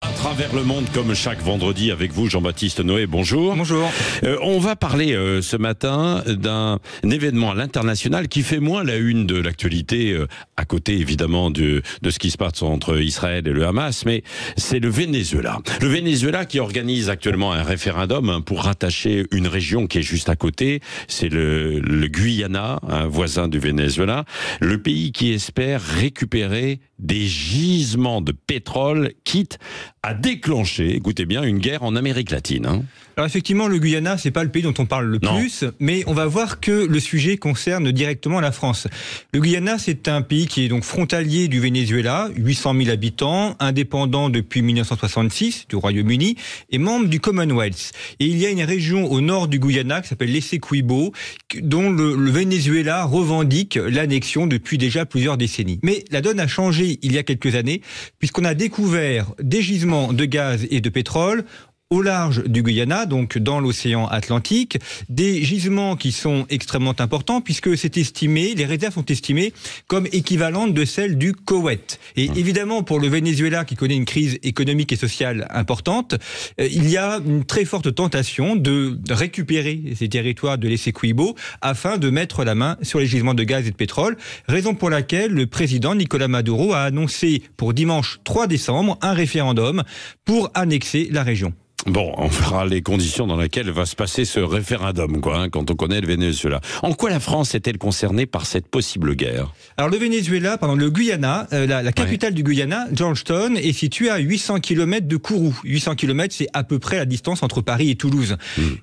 À travers le monde, comme chaque vendredi, avec vous, Jean-Baptiste Noé, bonjour. Bonjour. Euh, on va parler euh, ce matin d'un événement à l'international qui fait moins la une de l'actualité, euh, à côté évidemment de, de ce qui se passe entre Israël et le Hamas, mais c'est le Venezuela. Le Venezuela qui organise actuellement un référendum hein, pour rattacher une région qui est juste à côté, c'est le, le Guyana, un voisin du Venezuela, le pays qui espère récupérer des gisements de pétrole, quitte à déclencher, écoutez bien, une guerre en Amérique latine. Hein. Alors effectivement, le Guyana, c'est pas le pays dont on parle le Non. plus, mais on va voir que le sujet concerne directement la France. Le Guyana, c'est un pays qui est donc frontalier du Venezuela, 800 000 habitants, indépendant depuis 1966 du Royaume-Uni et membre du Commonwealth. Et il y a une région au nord du Guyana qui s'appelle l'Essequibo, dont le, le Venezuela revendique l'annexion depuis déjà plusieurs décennies. Mais la donne a changé il y a quelques années, puisqu'on a découvert des gisements de gaz et de pétrole au large du Guyana, donc dans l'océan Atlantique, des gisements qui sont extrêmement importants puisque c'est estimé, les réserves sont estimées comme équivalentes de celles du Koweït. Et évidemment, pour le Venezuela qui connaît une crise économique et sociale importante, euh, il y a une très forte tentation de récupérer ces territoires de l'Essequibo afin de mettre la main sur les gisements de gaz et de pétrole, raison pour laquelle le président Nicolas Maduro a annoncé pour dimanche 3 décembre un référendum pour annexer la région. Bon, on verra les conditions dans lesquelles va se passer ce référendum, quoi, hein, quand on connaît le Venezuela. En quoi la France est-elle concernée par cette possible guerre Alors le Venezuela, pardon, le Guyana, euh, la, la capitale du Guyana, Georgetown, est située à 800 km de Kourou. 800 km, c'est à peu près la distance entre Paris et Toulouse.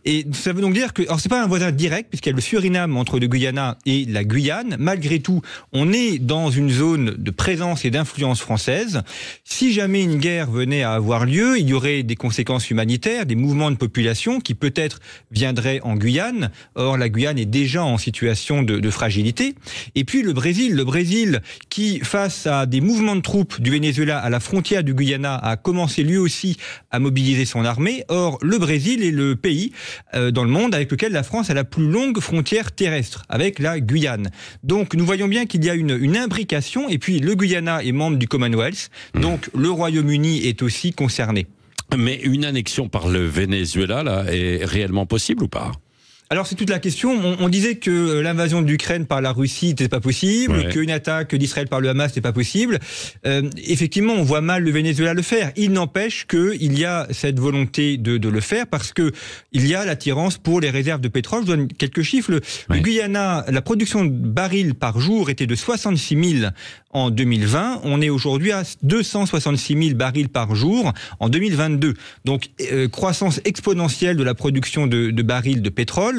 Et ça veut donc dire que, alors c'est pas un voisin direct, puisqu'il y a le Suriname entre le Guyana et la Guyane. Malgré tout, on est dans une zone de présence et d'influence française. Si jamais une guerre venait à avoir lieu, il y aurait des conséquences humanitaires, des mouvements de population qui peut-être viendraient en Guyane. Or, la Guyane est déjà en situation de, de fragilité. Et puis le Brésil, le Brésil qui, face à des mouvements de troupes du Venezuela à la frontière du Guyana, a commencé lui aussi à mobiliser son armée. Or, le Brésil est le pays euh, dans le monde avec lequel la France a la plus longue frontière terrestre, avec la Guyane. Donc, nous voyons bien qu'il y a une, une imbrication. Et puis, le Guyana est membre du Commonwealth, donc le Royaume-Uni est aussi concerné. Mais une annexion par le Venezuela, là, est réellement possible ou pas? Alors c'est toute la question. On, on disait que euh, l'invasion de l'Ukraine par la Russie n'était pas possible, Ouais. qu'une attaque d'Israël par le Hamas n'était pas possible. Euh, effectivement, on voit mal le Venezuela le faire. Il n'empêche qu'il y a cette volonté de, de le faire parce que il y a l'attirance pour les réserves de pétrole. Je donne quelques chiffres. Le, le Ouais. Guyana, la production de barils par jour était de 66 000 en 2020. On est aujourd'hui à 266 000 barils par jour en 2022. Donc, euh, croissance exponentielle de la production de, de barils de pétrole.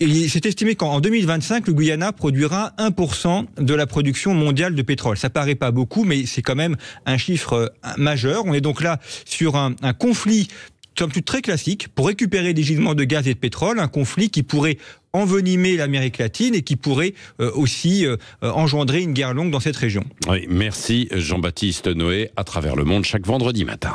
Et c'est estimé qu'en en 2025, le Guyana produira 1% de la production mondiale de pétrole. Ça paraît pas beaucoup, mais c'est quand même un chiffre euh, majeur. On est donc là sur un, conflit somme toute très classique pour récupérer des gisements de gaz et de pétrole, un conflit qui pourrait envenimer l'Amérique latine et qui pourrait euh, aussi euh, engendrer une guerre longue dans cette région. Merci Jean-Baptiste Noé, à travers le monde, chaque vendredi matin.